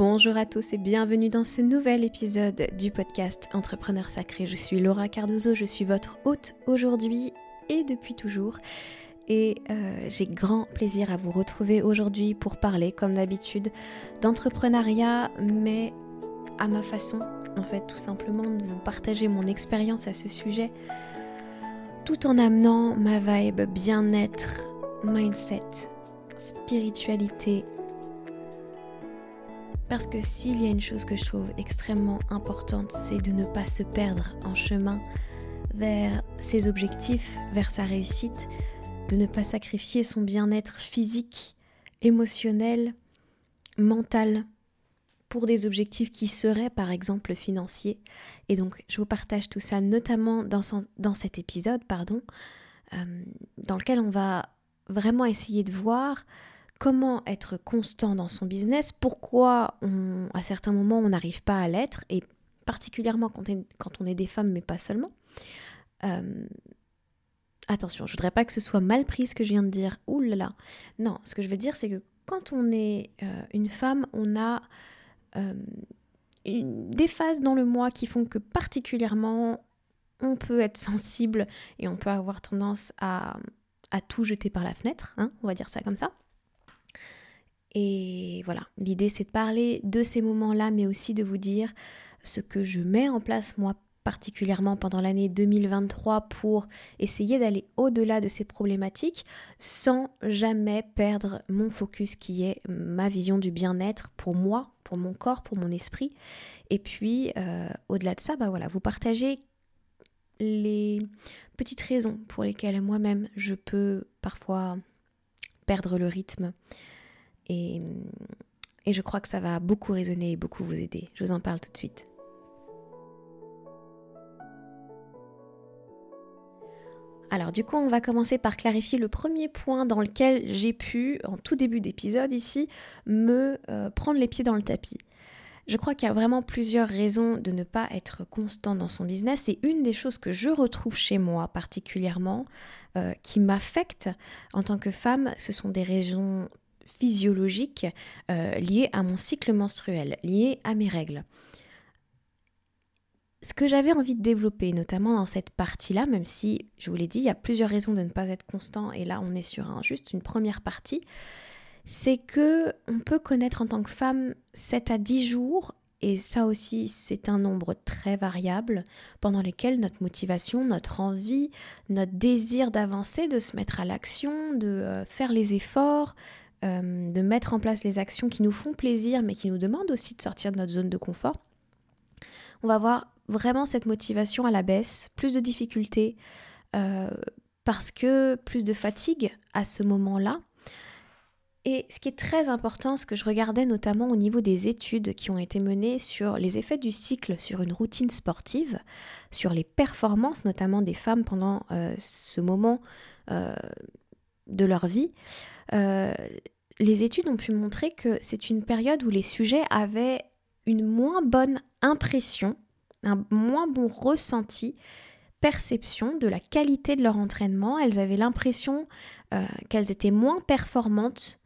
Bonjour à tous et bienvenue dans ce nouvel épisode du podcast Entrepreneur Sacré. Je suis Laura Cardozo, je suis votre hôte aujourd'hui et depuis toujours. Et euh, j'ai grand plaisir à vous retrouver aujourd'hui pour parler, comme d'habitude, d'entrepreneuriat, mais à ma façon, en fait, tout simplement de vous partager mon expérience à ce sujet, tout en amenant ma vibe bien-être, mindset, spiritualité, parce que s'il y a une chose que je trouve extrêmement importante, c'est de ne pas se perdre en chemin vers ses objectifs, vers sa réussite, de ne pas sacrifier son bien-être physique, émotionnel, mental pour des objectifs qui seraient par exemple financiers. Et donc je vous partage tout ça notamment dans, cet épisode, pardon, euh, dans lequel on va vraiment essayer de voir comment être constant dans son business, pourquoi à certains moments on n'arrive pas à l'être, et particulièrement quand, on est des femmes, mais pas seulement. Euh, attention, je voudrais pas que ce soit mal pris ce que je viens de dire. Ouh. Non, ce que je veux dire, c'est que quand on est euh, une femme, on a euh, des phases dans le mois qui font que particulièrement on peut être sensible et on peut avoir tendance à, tout jeter par la fenêtre, hein, on va dire ça comme ça. Et voilà, l'idée c'est de parler de ces moments-là, mais aussi de vous dire ce que je mets en place moi particulièrement pendant l'année 2023 pour essayer d'aller au-delà de ces problématiques sans jamais perdre mon focus qui est ma vision du bien-être pour moi, pour mon corps, pour mon esprit. Et puis euh, au-delà de ça, bah voilà, vous partagez les petites raisons pour lesquelles moi-même je peux parfois perdre le rythme et, je crois que ça va beaucoup résonner et beaucoup vous aider. Je vous en parle tout de suite. Alors du coup, on va commencer par clarifier le premier point dans lequel j'ai pu, en tout début d'épisode ici, me euh, prendre les pieds dans le tapis. Je crois qu'il y a vraiment plusieurs raisons de ne pas être constant dans son business et une des choses que je retrouve chez moi particulièrement, euh, qui m'affecte en tant que femme, ce sont des raisons physiologique euh, à mon cycle menstruel, liée à mes règles. Ce que j'avais envie de développer, notamment dans cette partie-là, même si je vous l'ai dit, il y a plusieurs raisons de ne pas être constant, et là on est sur juste une première partie, c'est que on peut connaître en tant que femme 7 à 10 jours et ça aussi, c'est un nombre très variable pendant lesquels notre motivation, notre envie, notre désir d'avancer, de se mettre à l'action, de euh, faire les efforts, euh, de mettre en place les actions qui nous font plaisir, mais qui nous demandent aussi de sortir de notre zone de confort, on va voir vraiment cette motivation à la baisse, plus de difficultés, euh, parce que plus de fatigue à ce moment-là. Et ce qui est très important, ce que je regardais notamment au niveau des études qui ont été menées sur les effets du cycle sur une routine sportive, sur les performances notamment des femmes pendant euh, ce moment de leur vie, euh, les études ont pu montrer que c'est une période où les sujets avaient une moins bonne impression, un moins bon ressenti, perception de la qualité de leur entraînement. Elles avaient l'impression euh, qu'elles étaient moins performantes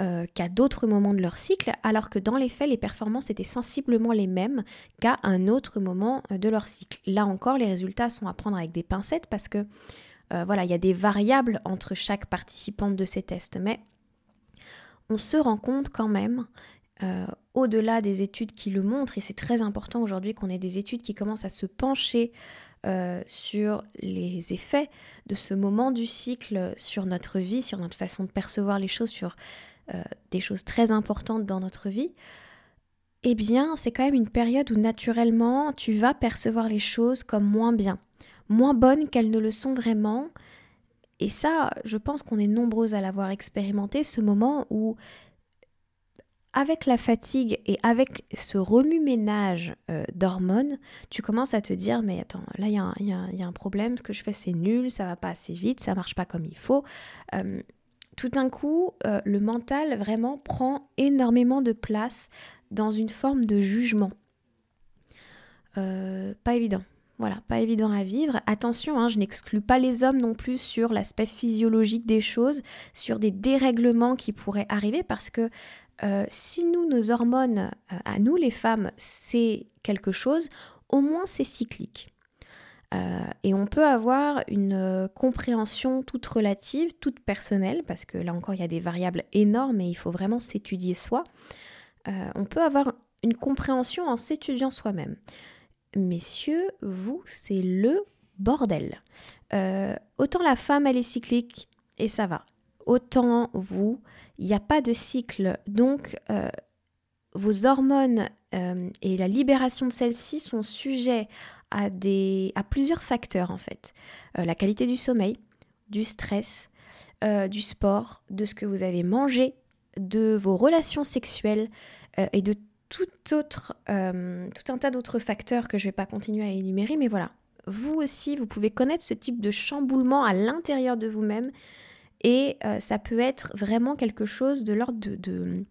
euh, qu'à d'autres moments de leur cycle, alors que dans les faits, les performances étaient sensiblement les mêmes qu'à un autre moment de leur cycle. Là encore, les résultats sont à prendre avec des pincettes parce que euh, voilà, il y a des variables entre chaque participante de ces tests, mais on se rend compte quand même, euh, au-delà des études qui le montrent, et c'est très important aujourd'hui qu'on ait des études qui commencent à se pencher euh, sur les effets de ce moment du cycle sur notre vie, sur notre façon de percevoir les choses, sur des choses très importantes dans notre vie, eh bien, c'est quand même une période où naturellement, tu vas percevoir les choses comme moins bien moins bonnes qu'elles ne le sont vraiment. Et ça, je pense qu'on est nombreuses à l'avoir expérimenté, ce moment où, avec la fatigue et avec ce remue-ménage euh, d'hormones, tu commences à te dire, mais attends, là, il y, y, a un problème, ce que je fais, c'est nul, ça va pas assez vite, ça marche pas comme il faut. Euh, tout d'un coup, euh, le mental vraiment prend énormément de place dans une forme de jugement. pas évident Voilà, pas évident à vivre. Attention, hein, je n'exclus pas les hommes non plus sur l'aspect physiologique des choses, sur des dérèglements qui pourraient arriver, parce que euh, si nous, nos hormones, euh, à nous les femmes, c'est quelque chose, au moins c'est cyclique. Euh, et on peut avoir une compréhension toute relative, toute personnelle, parce que là encore il y a des variables énormes et il faut vraiment s'étudier soi. on peut avoir une compréhension en s'étudiant soi-même messieurs, vous, c'est le bordel. Euh, autant la femme, elle est cyclique et ça va. Autant vous, il n'y a pas de cycle. Donc, euh, vos hormones euh, et la libération de celles-ci sont sujets à, des, à plusieurs facteurs en fait. la qualité du sommeil, du stress, du sport, de ce que vous avez mangé, de vos relations sexuelles et de euh, tout un tas d'autres facteurs que je ne vais pas continuer à énumérer, mais voilà, vous aussi, vous pouvez connaître ce type de chamboulement à l'intérieur de vous-même et euh, ça peut être vraiment quelque chose de l'ordre de,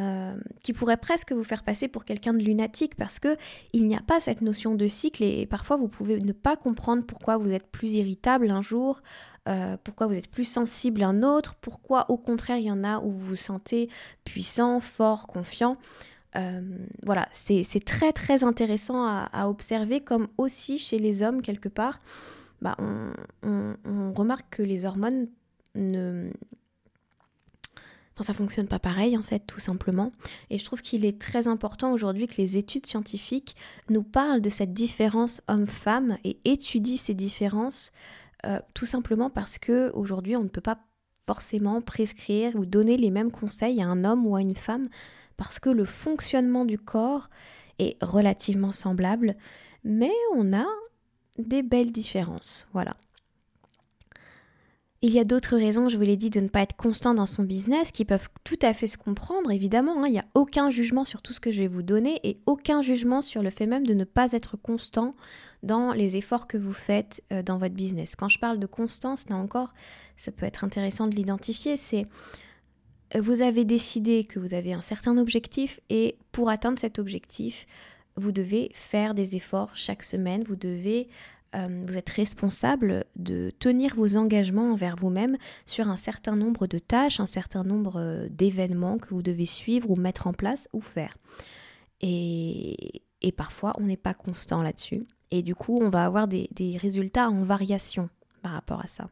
euh, qui pourrait presque vous faire passer pour quelqu'un de lunatique parce que il n'y a pas cette notion de cycle et, parfois vous pouvez ne pas comprendre pourquoi vous êtes plus irritable un jour, euh, pourquoi vous êtes plus sensible un autre, pourquoi au contraire il y en a où vous vous sentez puissant, fort, confiant. Euh, voilà, c'est très très intéressant à, observer comme aussi chez les hommes quelque part, bah, on remarque que les hormones ne, ça fonctionne pas pareil en fait, tout simplement. Et je trouve qu'il est très important aujourd'hui que les études scientifiques nous parlent de cette différence homme-femme et étudient ces différences, euh, tout simplement parce que aujourd'hui on ne peut pas forcément prescrire ou donner les mêmes conseils à un homme ou à une femme parce que le fonctionnement du corps est relativement semblable, mais on a des belles différences. Voilà. Il y a d'autres raisons, je vous l'ai dit, de ne pas être constant dans son business qui peuvent tout à fait se comprendre, évidemment. Hein. il n'y a aucun jugement sur tout ce que je vais vous donner et aucun jugement sur le fait même de ne pas être constant dans les efforts que vous faites euh, dans votre business. Quand je parle de constance, là encore, ça peut être intéressant de l'identifier, c'est euh, vous avez décidé que vous avez un certain objectif et pour atteindre cet objectif, vous devez faire des efforts chaque semaine, vous devez euh, vous êtes responsable de tenir vos engagements envers vous-même sur un certain nombre de tâches, un certain nombre euh, d'événements que vous devez suivre ou mettre en place ou faire. Et, parfois, on n'est pas constant là-dessus. Et du coup, on va avoir des, des résultats en variation par rapport à ça.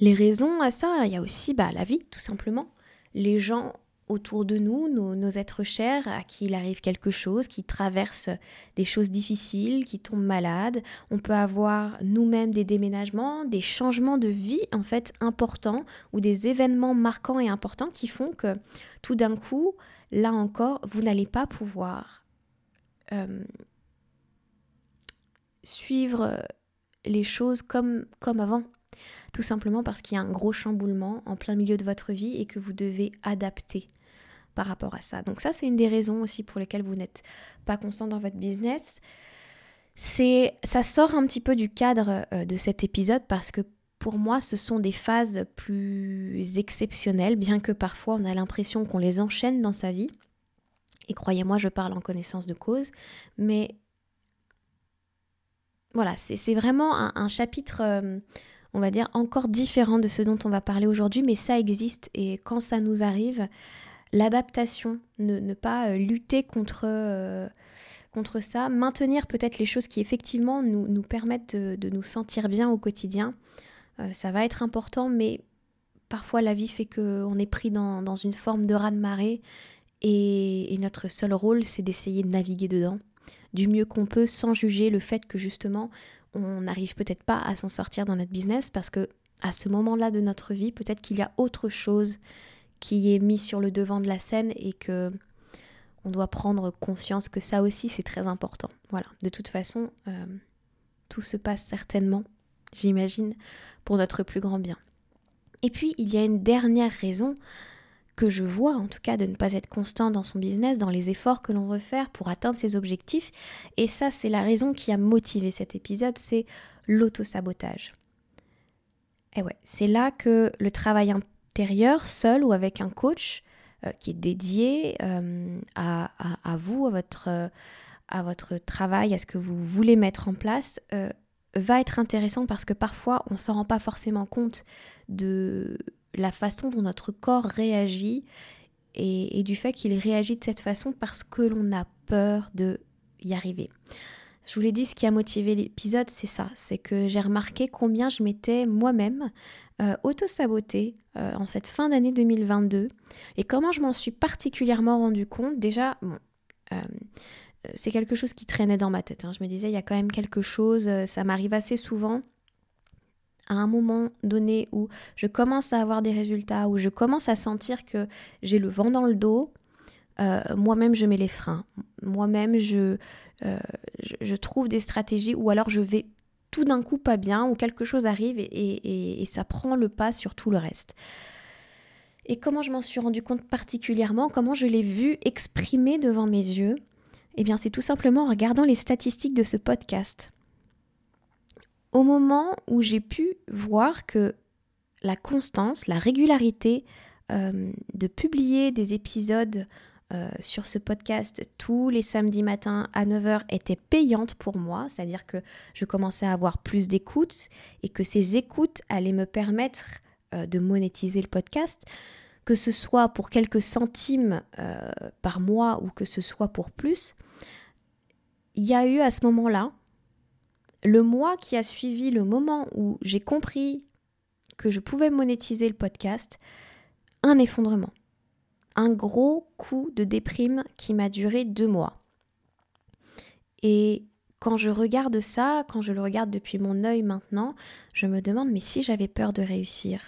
Les raisons à ça, il y a aussi bah, la vie, tout simplement. Les gens autour de nous, nos, êtres chers, à qui il arrive quelque chose, qui traversent des choses difficiles, qui tombent malades. On peut avoir nous-mêmes des déménagements, des changements de vie en fait importants ou des événements marquants et importants qui font que tout d'un coup, là encore, vous n'allez pas pouvoir euh, suivre les choses comme, comme avant tout simplement parce qu'il y a un gros chamboulement en plein milieu de votre vie et que vous devez adapter par rapport à ça. Donc ça, c'est une des raisons aussi pour lesquelles vous n'êtes pas constant dans votre business. C'est, ça sort un petit peu du cadre euh, de cet épisode parce que pour moi, ce sont des phases plus exceptionnelles, bien que parfois on a l'impression qu'on les enchaîne dans sa vie. Et croyez-moi, je parle en connaissance de cause, mais voilà, c'est vraiment un, chapitre euh, on va dire, encore différent de ce dont on va parler aujourd'hui, mais ça existe. Et quand ça nous arrive, l'adaptation, ne, pas euh, lutter contre, euh, contre ça, maintenir peut-être les choses qui effectivement nous, nous permettent de, nous sentir bien au quotidien, euh, ça va être important, mais parfois la vie fait qu'on est pris dans, une forme de raz-de-marée. Et, et notre seul rôle, c'est d'essayer de naviguer dedans du mieux qu'on peut sans juger le fait que justement on n'arrive peut-être pas à s'en sortir dans notre business parce que à ce moment-là de notre vie, peut-être qu'il y a autre chose qui est mis sur le devant de la scène et que on doit prendre conscience que ça aussi c'est très important. Voilà, de toute façon, euh, tout se passe certainement, j'imagine, pour notre plus grand bien. Et puis, il y a une dernière raison que je vois, en tout cas, de ne pas être constant dans son business, dans les efforts que l'on veut faire pour atteindre ses objectifs. Et ça, c'est la raison qui a motivé cet épisode, c'est l'auto-sabotage. Et ouais, c'est là que le travail intérieur, seul ou avec un coach, euh, qui est dédié euh, à, vous, à votre, à votre travail, à ce que vous voulez mettre en place, euh, va être intéressant parce que parfois on ne s'en rend pas forcément compte de la façon dont notre corps réagit et, du fait qu'il réagit de cette façon parce que l'on a peur de y arriver. Je vous l'ai dit, ce qui a motivé l'épisode, c'est ça, c'est que j'ai remarqué combien je m'étais moi-même euh, auto-sabotée euh, en cette fin d'année 2022 et comment je m'en suis particulièrement rendu compte. Déjà, euh, c'est quelque chose qui traînait dans ma tête. Hein. Je me disais, il y a quand même quelque chose, ça m'arrive assez souvent à un moment donné où je commence à avoir des résultats, où je commence à sentir que j'ai le vent dans le dos, euh, moi-même je mets les freins. Moi-même euh, je, trouve des stratégies ou alors je vais tout d'un coup pas bien ou quelque chose arrive et, et, ça prend le pas sur tout le reste. Et comment je m'en suis rendu compte particulièrement, comment je l'ai vu exprimer devant mes yeux? Eh bien c'est tout simplement en regardant les statistiques de ce podcast au moment où j'ai pu voir que la constance, la régularité euh, de publier des épisodes euh, sur ce podcast tous les samedis matins à 9h était payante pour moi, c'est-à-dire que je commençais à avoir plus d'écoutes et que ces écoutes allaient me permettre euh, de monétiser le podcast, que ce soit pour quelques centimes par mois ou que ce soit pour plus. Il y a eu à ce moment-là le mois qui a suivi le moment où j'ai compris que je pouvais monétiser le podcast, un effondrement. Un gros coup de déprime qui m'a duré deux mois. Et quand je regarde ça, quand je le regarde depuis mon œil maintenant, je me demande mais si j'avais peur de réussir?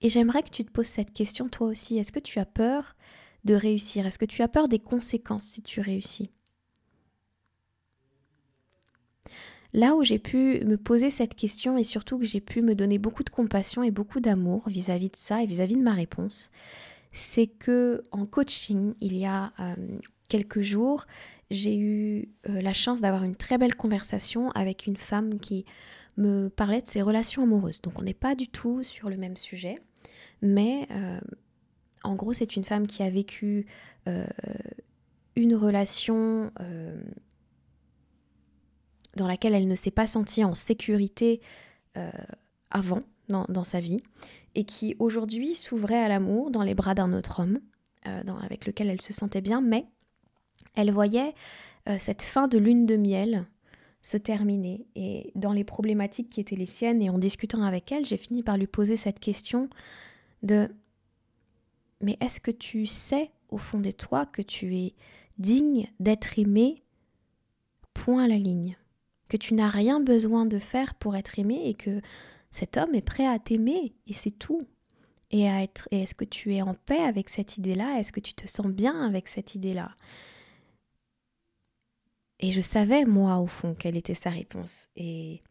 Et j'aimerais que tu te poses cette question toi aussi. Est-ce que tu as peur de réussir? Est-ce que tu as peur des conséquences si tu réussis? Là où j'ai pu me poser cette question et surtout que j'ai pu me donner beaucoup de compassion et beaucoup d'amour vis-à-vis de ça et vis-à-vis de ma réponse, c'est que en coaching, il y a euh, quelques jours, j'ai eu euh, la chance d'avoir une très belle conversation avec une femme qui me parlait de ses relations amoureuses. Donc on n'est pas du tout sur le même sujet, mais euh, en gros c'est une femme qui a vécu une relation dans laquelle elle ne s'est pas sentie en sécurité euh, avant dans, sa vie et qui aujourd'hui s'ouvrait à l'amour dans les bras d'un autre homme euh, avec lequel elle se sentait bien, mais elle voyait euh, cette fin de lune de miel se terminer. Et dans les problématiques qui étaient les siennes et en discutant avec elle, j'ai fini par lui poser cette question de mais est-ce que tu sais au fond de toi que tu es digne d'être aimé? Point à la ligne que tu n'as rien besoin de faire pour être aimé et que cet homme est prêt à t'aimer et c'est tout. Et à être est-ce que tu es en paix avec cette idée-là? Est-ce que tu te sens bien avec cette idée-là? Et je savais moi au fond quelle était sa réponse et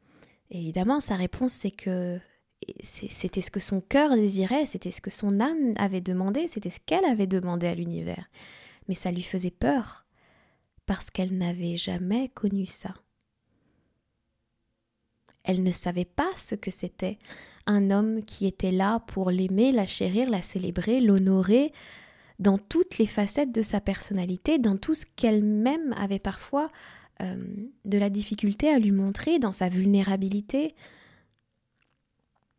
évidemment sa réponse c'est que c'était ce que son cœur désirait, c'était ce que son âme avait demandé, c'était ce qu'elle avait demandé à l'univers. Mais ça lui faisait peur parce qu'elle n'avait jamais connu ça. Elle ne savait pas ce que c'était un homme qui était là pour l'aimer, la chérir, la célébrer, l'honorer dans toutes les facettes de sa personnalité, dans tout ce qu'elle-même avait parfois euh, de la difficulté à lui montrer, dans sa vulnérabilité,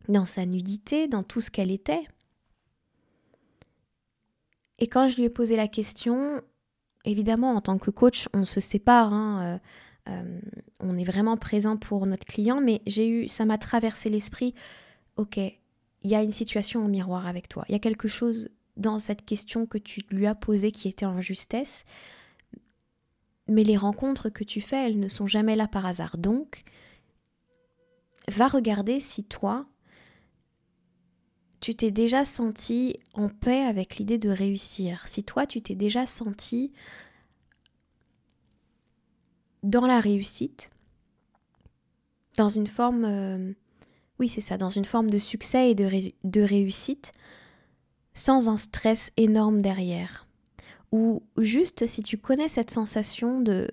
dans sa nudité, dans tout ce qu'elle était. Et quand je lui ai posé la question, évidemment, en tant que coach, on se sépare. Hein, euh, euh, on est vraiment présent pour notre client, mais j'ai eu, ça m'a traversé l'esprit, ok, il y a une situation au miroir avec toi, il y a quelque chose dans cette question que tu lui as posée qui était en justesse, mais les rencontres que tu fais, elles ne sont jamais là par hasard. Donc, va regarder si toi, tu t'es déjà senti en paix avec l'idée de réussir, si toi, tu t'es déjà senti dans la réussite, dans une forme, euh, oui c'est ça, dans une forme de succès et de, réussite, sans un stress énorme derrière. Ou juste si tu connais cette sensation de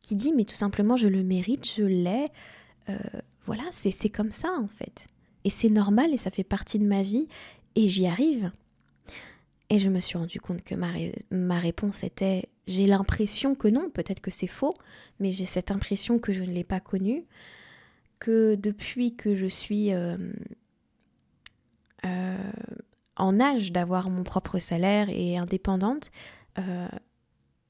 qui dit mais tout simplement je le mérite, je l'ai, euh, voilà, c'est comme ça en fait. Et c'est normal et ça fait partie de ma vie et j'y arrive. Et je me suis rendu compte que ma, ma réponse était j'ai l'impression que non, peut-être que c'est faux, mais j'ai cette impression que je ne l'ai pas connu, que depuis que je suis euh, euh, en âge d'avoir mon propre salaire et indépendante, euh,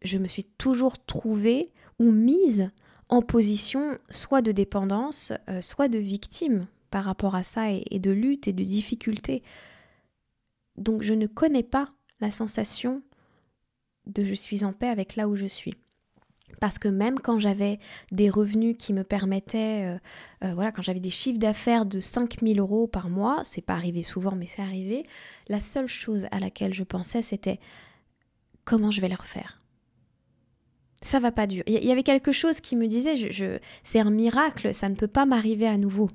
je me suis toujours trouvée ou mise en position soit de dépendance, soit de victime par rapport à ça et, de lutte et de difficulté. Donc je ne connais pas la sensation de je suis en paix avec là où je suis. Parce que même quand j'avais des revenus qui me permettaient, euh, euh, voilà, quand j'avais des chiffres d'affaires de 5000 euros par mois, c'est pas arrivé souvent, mais c'est arrivé, la seule chose à laquelle je pensais, c'était comment je vais le refaire. Ça va pas dur. Il y avait quelque chose qui me disait, je, c'est un miracle, ça ne peut pas m'arriver à nouveau.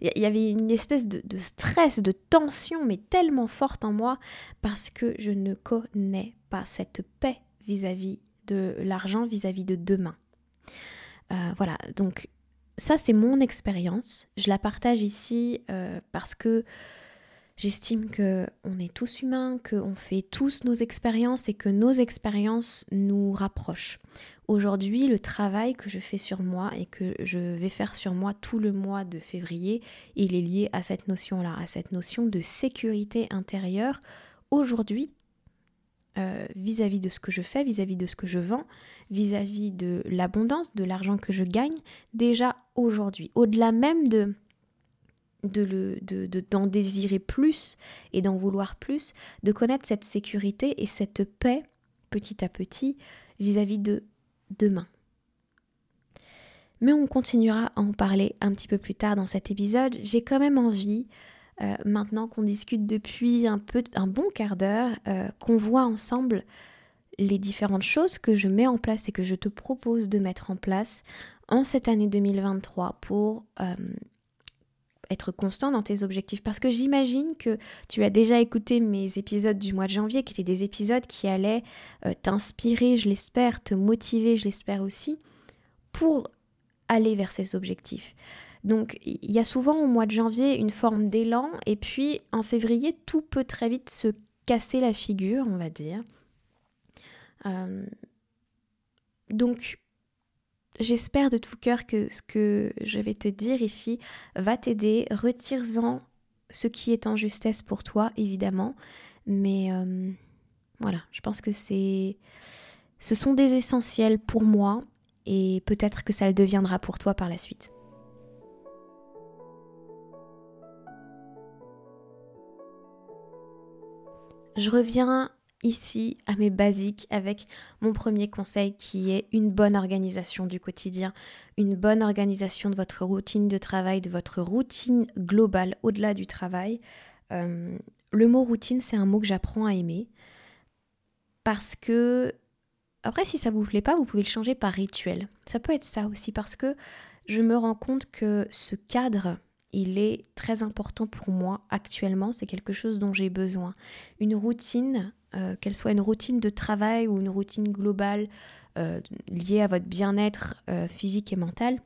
Il y avait une espèce de, stress, de tension, mais tellement forte en moi parce que je ne connais cette paix vis-à-vis de l'argent, vis-à-vis de demain. Euh, voilà, donc ça c'est mon expérience. Je la partage ici euh, parce que j'estime que on est tous humains, qu'on fait tous nos expériences et que nos expériences nous rapprochent. Aujourd'hui, le travail que je fais sur moi et que je vais faire sur moi tout le mois de février, il est lié à cette notion-là, à cette notion de sécurité intérieure. Aujourd'hui, euh, vis-à-vis de ce que je fais, vis-à-vis de ce que je vends, vis-à-vis de l'abondance, de l'argent que je gagne, déjà aujourd'hui. Au-delà même de d'en de, désirer plus et d'en vouloir plus, de connaître cette sécurité et cette paix petit à petit vis-à-vis de demain. Mais on continuera à en parler un petit peu plus tard dans cet épisode. J'ai quand même envie, euh, maintenant qu'on discute depuis un, peu, un bon quart d'heure, euh, qu'on voit ensemble les différentes choses que je mets en place et que je te propose de mettre en place en cette année 2023 pour euh, être constant dans tes objectifs. Parce que j'imagine que tu as déjà écouté mes épisodes du mois de janvier, qui étaient des épisodes qui allaient t'inspirer, je l'espère, te motiver, je l'espère aussi, pour aller vers ces objectifs. Donc il y a souvent au mois de janvier une forme d'élan, et puis en février, tout peut très vite se casser la figure, on va dire. Euh, donc J'espère de tout cœur que ce que je vais te dire ici va t'aider. Retire-en ce qui est en justesse pour toi, évidemment. Mais euh, voilà, je pense que c'est. Ce sont des essentiels pour moi et peut-être que ça le deviendra pour toi par la suite. Je reviens ici à mes basiques avec mon premier conseil qui est une bonne organisation du quotidien, une bonne organisation de votre routine de travail, de votre routine globale au-delà du travail. Euh, le mot routine, c'est un mot que j'apprends à aimer parce que après si ça vous plaît pas, vous pouvez le changer par rituel. Ça peut être ça aussi parce que je me rends compte que ce cadre il est très important pour moi actuellement, c'est quelque chose dont j'ai besoin. Une routine, euh, qu'elle soit une routine de travail ou une routine globale euh, liée à votre bien-être euh, physique et mental,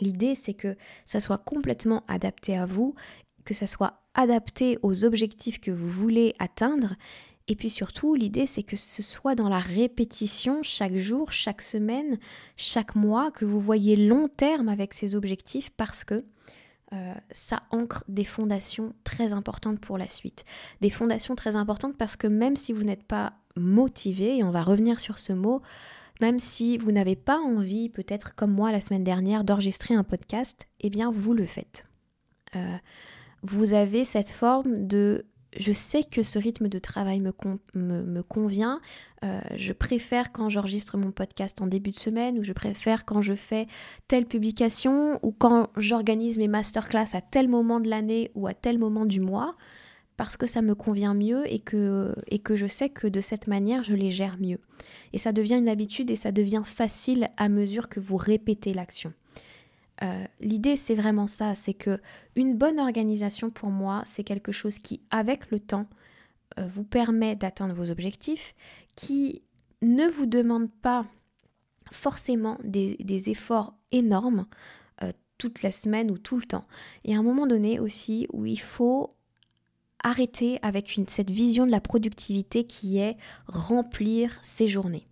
l'idée c'est que ça soit complètement adapté à vous, que ça soit adapté aux objectifs que vous voulez atteindre. Et puis surtout, l'idée c'est que ce soit dans la répétition chaque jour, chaque semaine, chaque mois, que vous voyez long terme avec ces objectifs parce que euh, ça ancre des fondations très importantes pour la suite. Des fondations très importantes parce que même si vous n'êtes pas motivé, et on va revenir sur ce mot, même si vous n'avez pas envie, peut-être comme moi la semaine dernière, d'enregistrer un podcast, eh bien vous le faites. Euh, vous avez cette forme de je sais que ce rythme de travail me, me, convient. Euh, je préfère quand j'enregistre mon podcast en début de semaine, ou je préfère quand je fais telle publication, ou quand j'organise mes masterclass à tel moment de l'année ou à tel moment du mois, parce que ça me convient mieux et que, et que je sais que de cette manière, je les gère mieux. Et ça devient une habitude et ça devient facile à mesure que vous répétez l'action. Euh, l'idée, c'est vraiment ça, c'est que une bonne organisation pour moi, c'est quelque chose qui, avec le temps, euh, vous permet d'atteindre vos objectifs, qui ne vous demande pas forcément des, efforts énormes euh, toute la semaine ou tout le temps. Y a un moment donné aussi où il faut arrêter avec cette vision de la productivité qui est remplir ses journées.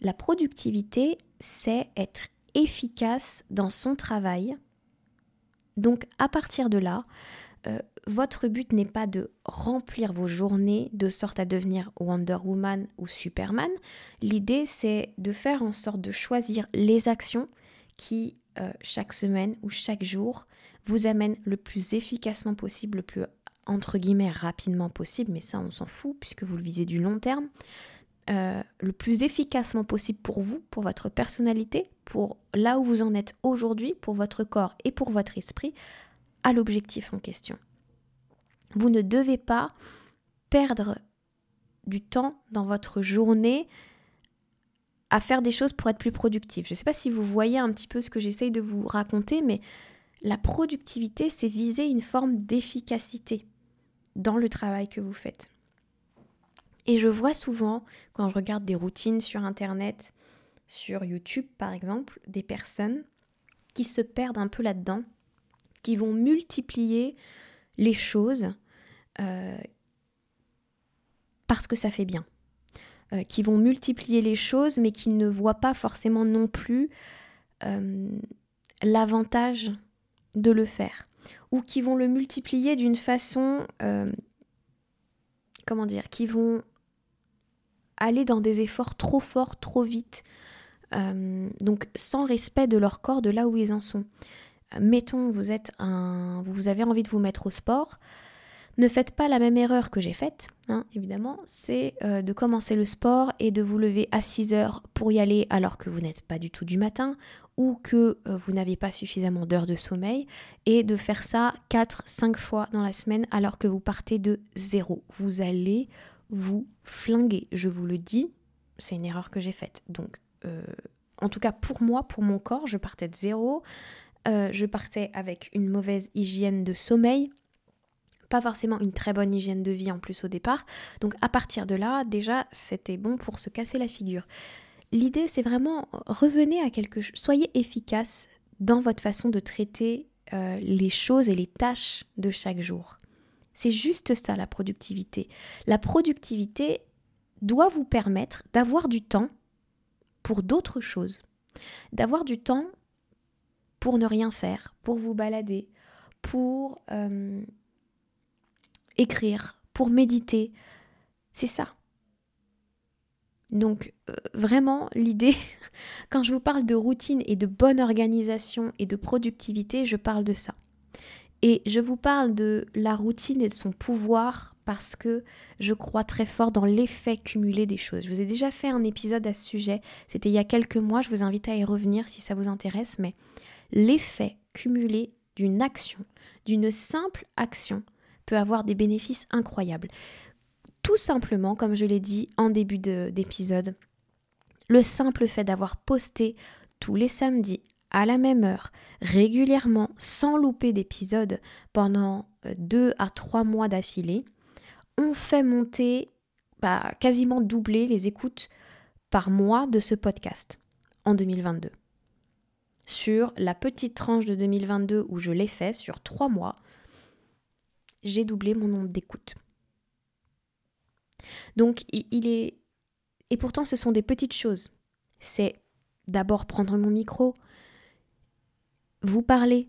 La productivité, c'est être efficace dans son travail. Donc à partir de là, euh, votre but n'est pas de remplir vos journées de sorte à devenir Wonder Woman ou Superman. L'idée, c'est de faire en sorte de choisir les actions qui, euh, chaque semaine ou chaque jour, vous amènent le plus efficacement possible, le plus entre guillemets rapidement possible, mais ça on s'en fout puisque vous le visez du long terme, euh, le plus efficacement possible pour vous, pour votre personnalité, pour là où vous en êtes aujourd'hui, pour votre corps et pour votre esprit, à l'objectif en question. Vous ne devez pas perdre du temps dans votre journée à faire des choses pour être plus productif. Je ne sais pas si vous voyez un petit peu ce que j'essaye de vous raconter, mais la productivité, c'est viser une forme d'efficacité dans le travail que vous faites. Et je vois souvent, quand je regarde des routines sur Internet, sur YouTube par exemple, des personnes qui se perdent un peu là-dedans, qui vont multiplier les choses euh, parce que ça fait bien. Euh, qui vont multiplier les choses, mais qui ne voient pas forcément non plus euh, l'avantage de le faire. Ou qui vont le multiplier d'une façon, comment dire, qui vont aller dans des efforts trop forts, trop vite, donc sans respect de leur corps, de là où ils en sont. Mettons, vous êtes un, vous avez envie de vous mettre au sport, ne faites pas la même erreur que j'ai faite, hein, évidemment, c'est euh, de commencer le sport et de vous lever à 6 heures pour y aller alors que vous n'êtes pas du tout du matin ou que euh, vous n'avez pas suffisamment d'heures de sommeil et de faire ça 4-5 fois dans la semaine alors que vous partez de zéro. Vous allez vous flinguer, je vous le dis, c'est une erreur que j'ai faite. Donc, euh, en tout cas pour moi, pour mon corps, je partais de zéro. Euh, je partais avec une mauvaise hygiène de sommeil, pas forcément une très bonne hygiène de vie en plus au départ. Donc à partir de là, déjà, c'était bon pour se casser la figure. L'idée, c'est vraiment revenez à quelque chose, soyez efficace dans votre façon de traiter euh, les choses et les tâches de chaque jour. C'est juste ça la productivité. La productivité doit vous permettre d'avoir du temps pour d'autres choses, d'avoir du temps pour ne rien faire, pour vous balader, pour euh, écrire, pour méditer. C'est ça. Donc euh, vraiment, l'idée, quand je vous parle de routine et de bonne organisation et de productivité, je parle de ça. Et je vous parle de la routine et de son pouvoir parce que je crois très fort dans l'effet cumulé des choses. Je vous ai déjà fait un épisode à ce sujet, c'était il y a quelques mois, je vous invite à y revenir si ça vous intéresse, mais l'effet cumulé d'une action, d'une simple action, peut avoir des bénéfices incroyables. Tout simplement, comme je l'ai dit en début d'épisode, le simple fait d'avoir posté tous les samedis à la même heure, régulièrement, sans louper d'épisode pendant euh, deux à trois mois d'affilée, on fait monter, bah, quasiment doubler les écoutes par mois de ce podcast en 2022 sur la petite tranche de 2022 où je l'ai fait sur trois mois, j'ai doublé mon nombre d'écoutes. Donc il est... Et pourtant ce sont des petites choses. C'est d'abord prendre mon micro, vous parler,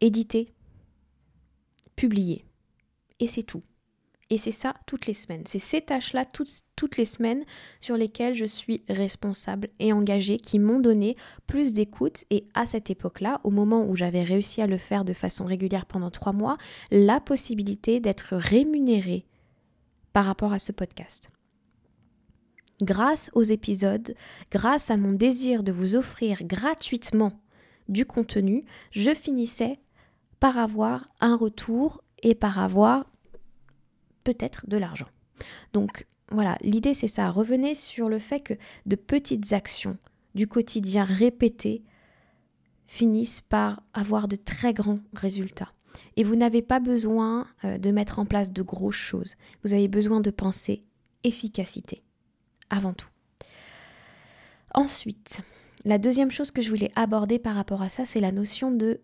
éditer, publier. Et c'est tout. Et c'est ça toutes les semaines. C'est ces tâches-là toutes, toutes les semaines sur lesquelles je suis responsable et engagée qui m'ont donné plus d'écoute. Et à cette époque-là, au moment où j'avais réussi à le faire de façon régulière pendant trois mois, la possibilité d'être rémunérée par rapport à ce podcast. Grâce aux épisodes, grâce à mon désir de vous offrir gratuitement du contenu, je finissais par avoir un retour et par avoir peut-être de l'argent. Donc voilà, l'idée c'est ça. Revenez sur le fait que de petites actions du quotidien répétées finissent par avoir de très grands résultats. Et vous n'avez pas besoin euh, de mettre en place de grosses choses. Vous avez besoin de penser efficacité, avant tout. Ensuite, la deuxième chose que je voulais aborder par rapport à ça, c'est la notion de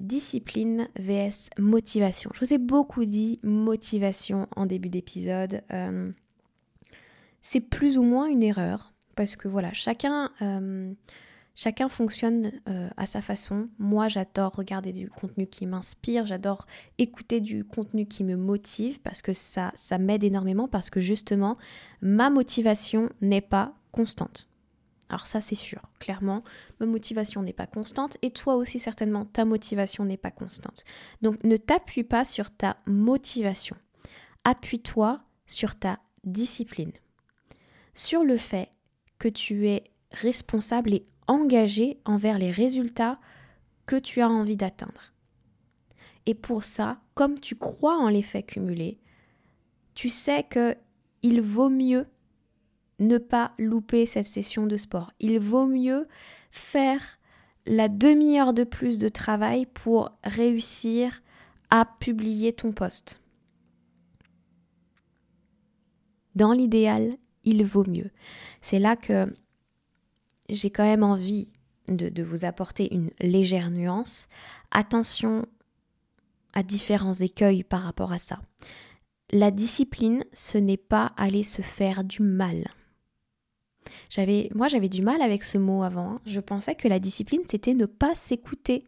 discipline vs motivation. Je vous ai beaucoup dit motivation en début d'épisode. Euh, c'est plus ou moins une erreur parce que voilà, chacun, euh, fonctionne euh, à sa façon. Moi, j'adore regarder du contenu qui m'inspire, j'adore écouter du contenu qui me motive parce que ça m'aide énormément parce que justement, ma motivation n'est pas constante. Alors ça c'est sûr, clairement, ma motivation n'est pas constante et toi aussi certainement ta motivation n'est pas constante. Donc ne t'appuie pas sur ta motivation, appuie-toi sur ta discipline, sur le fait que tu es responsable et engagé envers les résultats que tu as envie d'atteindre. Et pour ça, comme tu crois en l'effet cumulé, tu sais que il vaut mieux ne pas louper cette session de sport. Il vaut mieux faire la demi-heure de plus de travail pour réussir à publier ton poste. Dans l'idéal, il vaut mieux. C'est là que j'ai quand même envie de, vous apporter une légère nuance. Attention à différents écueils par rapport à ça. La discipline, ce n'est pas aller se faire du mal. J'avais, moi, j'avais du mal avec ce mot avant. Hein. Je pensais que la discipline, c'était ne pas s'écouter.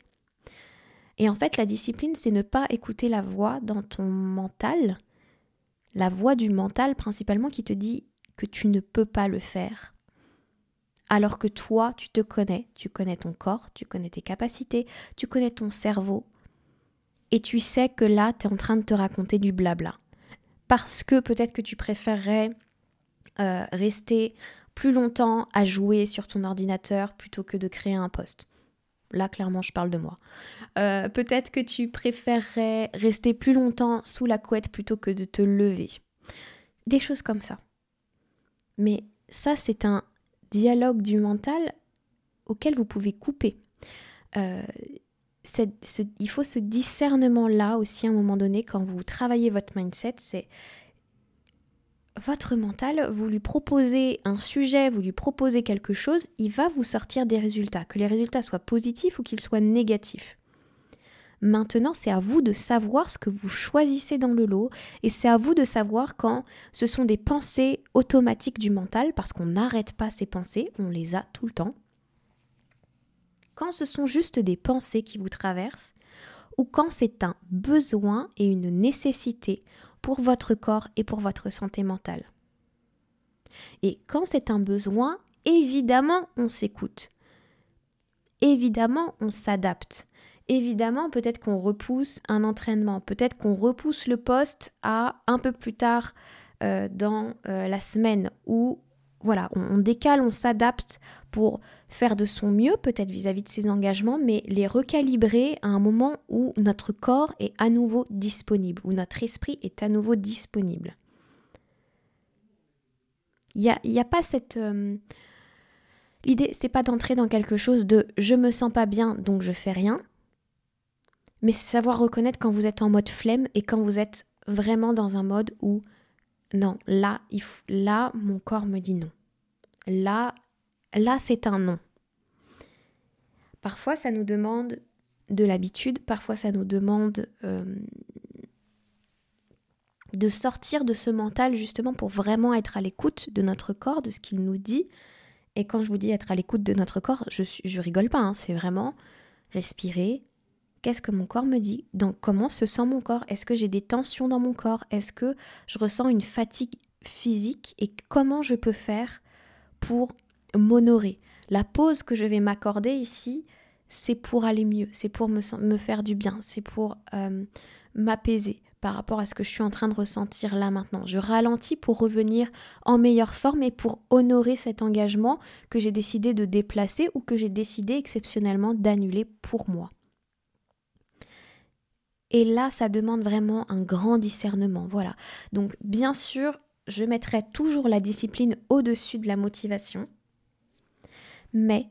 Et en fait, la discipline, c'est ne pas écouter la voix dans ton mental, la voix du mental principalement qui te dit que tu ne peux pas le faire. Alors que toi, tu te connais, tu connais ton corps, tu connais tes capacités, tu connais ton cerveau, et tu sais que là, tu es en train de te raconter du blabla. Parce que peut-être que tu préférerais euh, rester plus longtemps à jouer sur ton ordinateur plutôt que de créer un poste. Là, clairement, je parle de moi. Euh, peut-être que tu préférerais rester plus longtemps sous la couette plutôt que de te lever. Des choses comme ça. Mais ça, c'est un dialogue du mental auquel vous pouvez couper. Euh, il faut ce discernement-là aussi à un moment donné quand vous travaillez votre mindset, c'est votre mental, vous lui proposez un sujet, vous lui proposez quelque chose, il va vous sortir des résultats, que les résultats soient positifs ou qu'ils soient négatifs. Maintenant, c'est à vous de savoir ce que vous choisissez dans le lot et c'est à vous de savoir quand ce sont des pensées automatiques du mental, parce qu'on n'arrête pas ces pensées, on les a tout le temps. Quand ce sont juste des pensées qui vous traversent, ou quand c'est un besoin et une nécessité pour votre corps et pour votre santé mentale. Et quand c'est un besoin, évidemment, on s'écoute. Évidemment, on s'adapte. Évidemment, peut-être qu'on repousse un entraînement, peut-être qu'on repousse le poste à un peu plus tard euh, dans euh, la semaine ou voilà, on, décale, on s'adapte pour faire de son mieux, peut-être vis-à-vis de ses engagements, mais les recalibrer à un moment où notre corps est à nouveau disponible, où notre esprit est à nouveau disponible. Il n'y a, pas cette... Euh, l'idée, c'est pas d'entrer dans quelque chose de je me sens pas bien, donc je fais rien. Mais c'est savoir reconnaître quand vous êtes en mode flemme et quand vous êtes vraiment dans un mode où non, là, là, mon corps me dit non. Là, là, c'est un non. Parfois, ça nous demande de l'habitude, parfois, ça nous demande euh, de sortir de ce mental justement pour vraiment être à l'écoute de notre corps, de ce qu'il nous dit. Et quand je vous dis être à l'écoute de notre corps, je, je rigole pas, hein, c'est vraiment respirer, Qu'est-ce que mon corps me dit Donc, comment se sent mon corps Est-ce que j'ai des tensions dans mon corps Est-ce que je ressens une fatigue physique Et comment je peux faire pour m'honorer La pause que je vais m'accorder ici, c'est pour aller mieux, c'est pour me, me, faire du bien, c'est pour euh, m'apaiser par rapport à ce que je suis en train de ressentir là maintenant. Je ralentis pour revenir en meilleure forme et pour honorer cet engagement que j'ai décidé de déplacer ou que j'ai décidé exceptionnellement d'annuler pour moi. Et là, ça demande vraiment un grand discernement. Voilà. Donc, bien sûr, je mettrai toujours la discipline au-dessus de la motivation. Mais,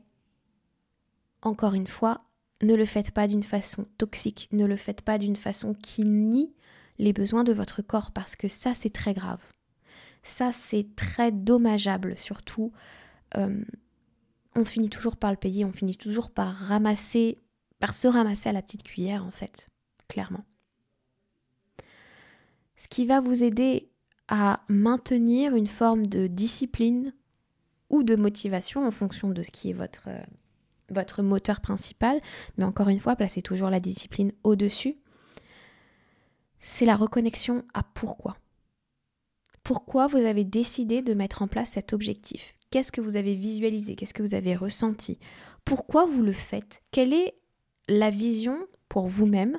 encore une fois, ne le faites pas d'une façon toxique, ne le faites pas d'une façon qui nie les besoins de votre corps, parce que ça, c'est très grave. Ça, c'est très dommageable, surtout. Euh, on finit toujours par le payer, on finit toujours par ramasser par se ramasser à la petite cuillère en fait, clairement. Ce qui va vous aider à maintenir une forme de discipline ou de motivation en fonction de ce qui est votre, euh, votre moteur principal, mais encore une fois, placez toujours la discipline au-dessus, c'est la reconnexion à pourquoi. Pourquoi vous avez décidé de mettre en place cet objectif? Qu'est-ce que vous avez visualisé? Qu'est-ce que vous avez ressenti? Pourquoi vous le faites? Quelle est la vision pour vous-même,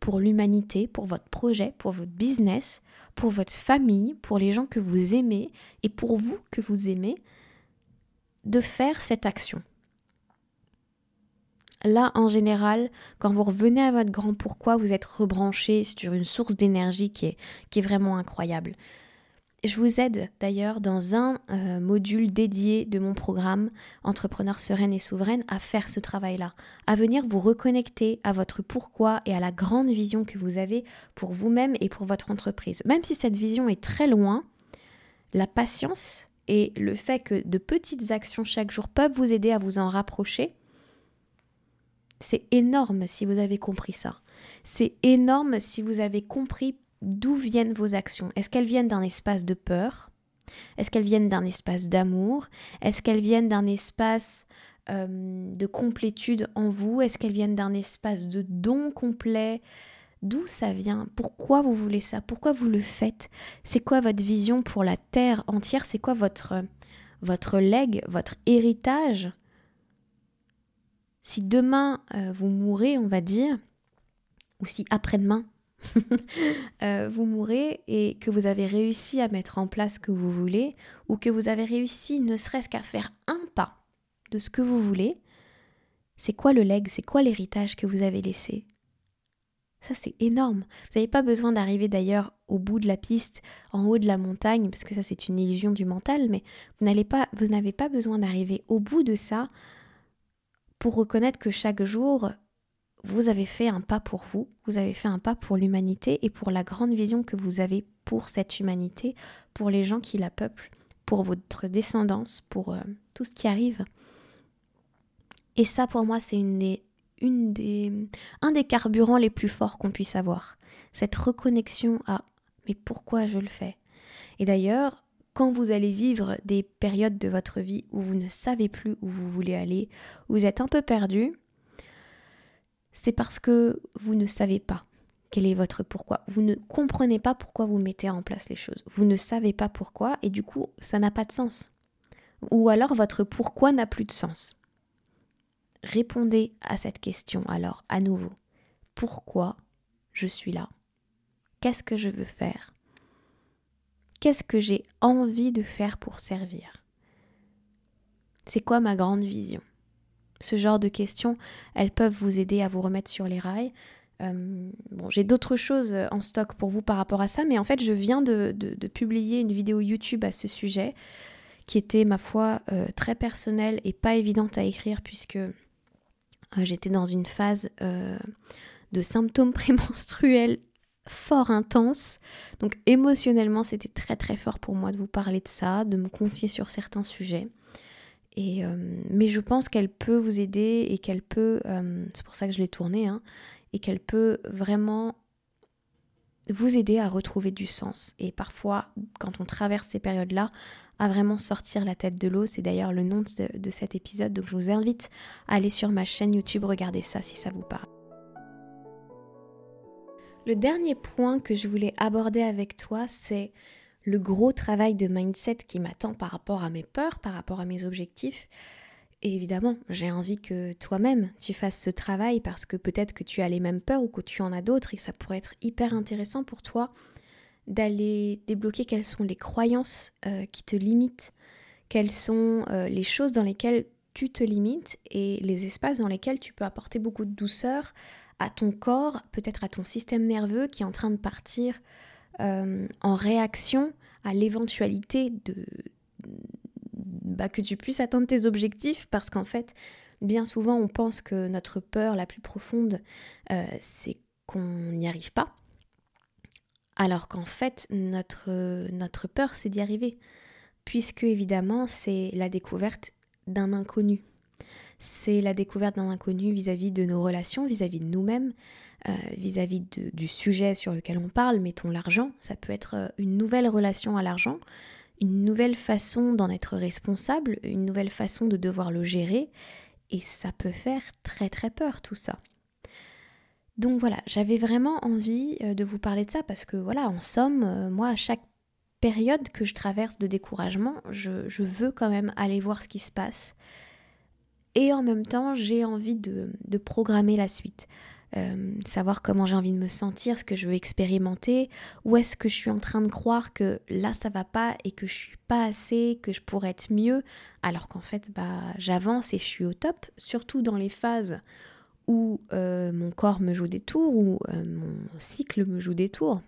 pour l'humanité, pour votre projet, pour votre business, pour votre famille, pour les gens que vous aimez et pour vous que vous aimez, de faire cette action Là, en général, quand vous revenez à votre grand pourquoi, vous êtes rebranché sur une source d'énergie qui est, qui est vraiment incroyable. Je vous aide d'ailleurs dans un euh, module dédié de mon programme Entrepreneur sereine et souveraine à faire ce travail-là, à venir vous reconnecter à votre pourquoi et à la grande vision que vous avez pour vous-même et pour votre entreprise. Même si cette vision est très loin, la patience et le fait que de petites actions chaque jour peuvent vous aider à vous en rapprocher, c'est énorme si vous avez compris ça. C'est énorme si vous avez compris d'où viennent vos actions? Est-ce qu'elles viennent d'un espace de peur? Est-ce qu'elles viennent d'un espace d'amour? Est-ce qu'elles viennent d'un espace euh, de complétude en vous? Est-ce qu'elles viennent d'un espace de don complet? D'où ça vient? Pourquoi vous voulez ça? Pourquoi vous le faites? C'est quoi votre vision pour la Terre entière? C'est quoi votre, votre legs, votre héritage? Si demain euh, vous mourrez, on va dire, ou si après-demain euh, vous mourrez et que vous avez réussi à mettre en place ce que vous voulez, ou que vous avez réussi ne serait-ce qu'à faire un pas de ce que vous voulez, c'est quoi le leg, c'est quoi l'héritage que vous avez laissé? Ça, c'est énorme. Vous n'avez pas besoin d'arriver d'ailleurs au bout de la piste, en haut de la montagne, parce que ça, c'est une illusion du mental, mais vous n'avez pas, vous n'avez pas besoin d'arriver au bout de ça pour reconnaître que chaque jour, vous avez fait un pas pour vous, vous avez fait un pas pour l'humanité et pour la grande vision que vous avez pour cette humanité, pour les gens qui la peuplent, pour votre descendance, pour euh, tout ce qui arrive. Et ça, pour moi, c'est une des, un des carburants les plus forts qu'on puisse avoir. Cette reconnexion à mais pourquoi je le fais? Et d'ailleurs, quand vous allez vivre des périodes de votre vie où vous ne savez plus où vous voulez aller, où vous êtes un peu perdu, c'est parce que vous ne savez pas quel est votre pourquoi. Vous ne comprenez pas pourquoi vous mettez en place les choses. Vous ne savez pas pourquoi et du coup, ça n'a pas de sens. Ou alors votre pourquoi n'a plus de sens. Répondez à cette question alors à nouveau. Pourquoi je suis là? Qu'est-ce que je veux faire? Qu'est-ce que j'ai envie de faire pour servir? C'est quoi ma grande vision? Ce genre de questions, elles peuvent vous aider à vous remettre sur les rails. Euh, bon, j'ai d'autres choses en stock pour vous par rapport à ça, mais en fait, je viens de, publier une vidéo YouTube à ce sujet qui était, ma foi, euh, très personnelle et pas évidente à écrire puisque euh, j'étais dans une phase de symptômes prémenstruels fort intense. Donc émotionnellement, c'était très très fort pour moi de vous parler de ça, de me confier sur certains sujets. Et, euh, mais je pense qu'elle peut vous aider et qu'elle peut, euh, c'est pour ça que je l'ai tournée, hein, et qu'elle peut vraiment vous aider à retrouver du sens. Et parfois, quand on traverse ces périodes-là, à vraiment sortir la tête de l'eau. C'est d'ailleurs le nom de, de cet épisode. Donc je vous invite à aller sur ma chaîne YouTube, regarder ça si ça vous parle. Le dernier point que je voulais aborder avec toi, c'est le gros travail de mindset qui m'attend par rapport à mes peurs, par rapport à mes objectifs. Et évidemment, j'ai envie que toi-même tu fasses ce travail parce que peut-être que tu as les mêmes peurs ou que tu en as d'autres et que ça pourrait être hyper intéressant pour toi d'aller débloquer quelles sont les croyances euh, qui te limitent, quelles sont euh, les choses dans lesquelles tu te limites et les espaces dans lesquels tu peux apporter beaucoup de douceur à ton corps, peut-être à ton système nerveux qui est en train de partir euh, en réaction à l'éventualité de bah, que tu puisses atteindre tes objectifs parce qu'en fait, bien souvent, on pense que notre peur la plus profonde, euh, c'est qu'on n'y arrive pas. Alors qu'en fait, notre, notre peur, c'est d'y arriver. Puisque évidemment, c'est la découverte d'un inconnu. C'est la découverte d'un inconnu vis-à-vis de nos relations, vis-à-vis de nous-mêmes, euh, vis-à-vis du sujet sur lequel on parle, mettons l'argent. Ça peut être euh, une nouvelle relation à l'argent, une nouvelle façon d'en être responsable, une nouvelle façon de devoir le gérer. Et ça peut faire très très peur tout ça. Donc voilà, j'avais vraiment envie euh, de vous parler de ça parce que voilà, en somme, moi à chaque période que je traverse de découragement, je, veux quand même aller voir ce qui se passe. Et en même temps, j'ai envie de, programmer la suite. Euh, savoir comment j'ai envie de me sentir, ce que je veux expérimenter, où est-ce que je suis en train de croire que là ça va pas et que je suis pas assez, que je pourrais être mieux, alors qu'en fait bah j'avance et je suis au top, surtout dans les phases où euh, mon corps me joue des tours, où euh, mon cycle me joue des tours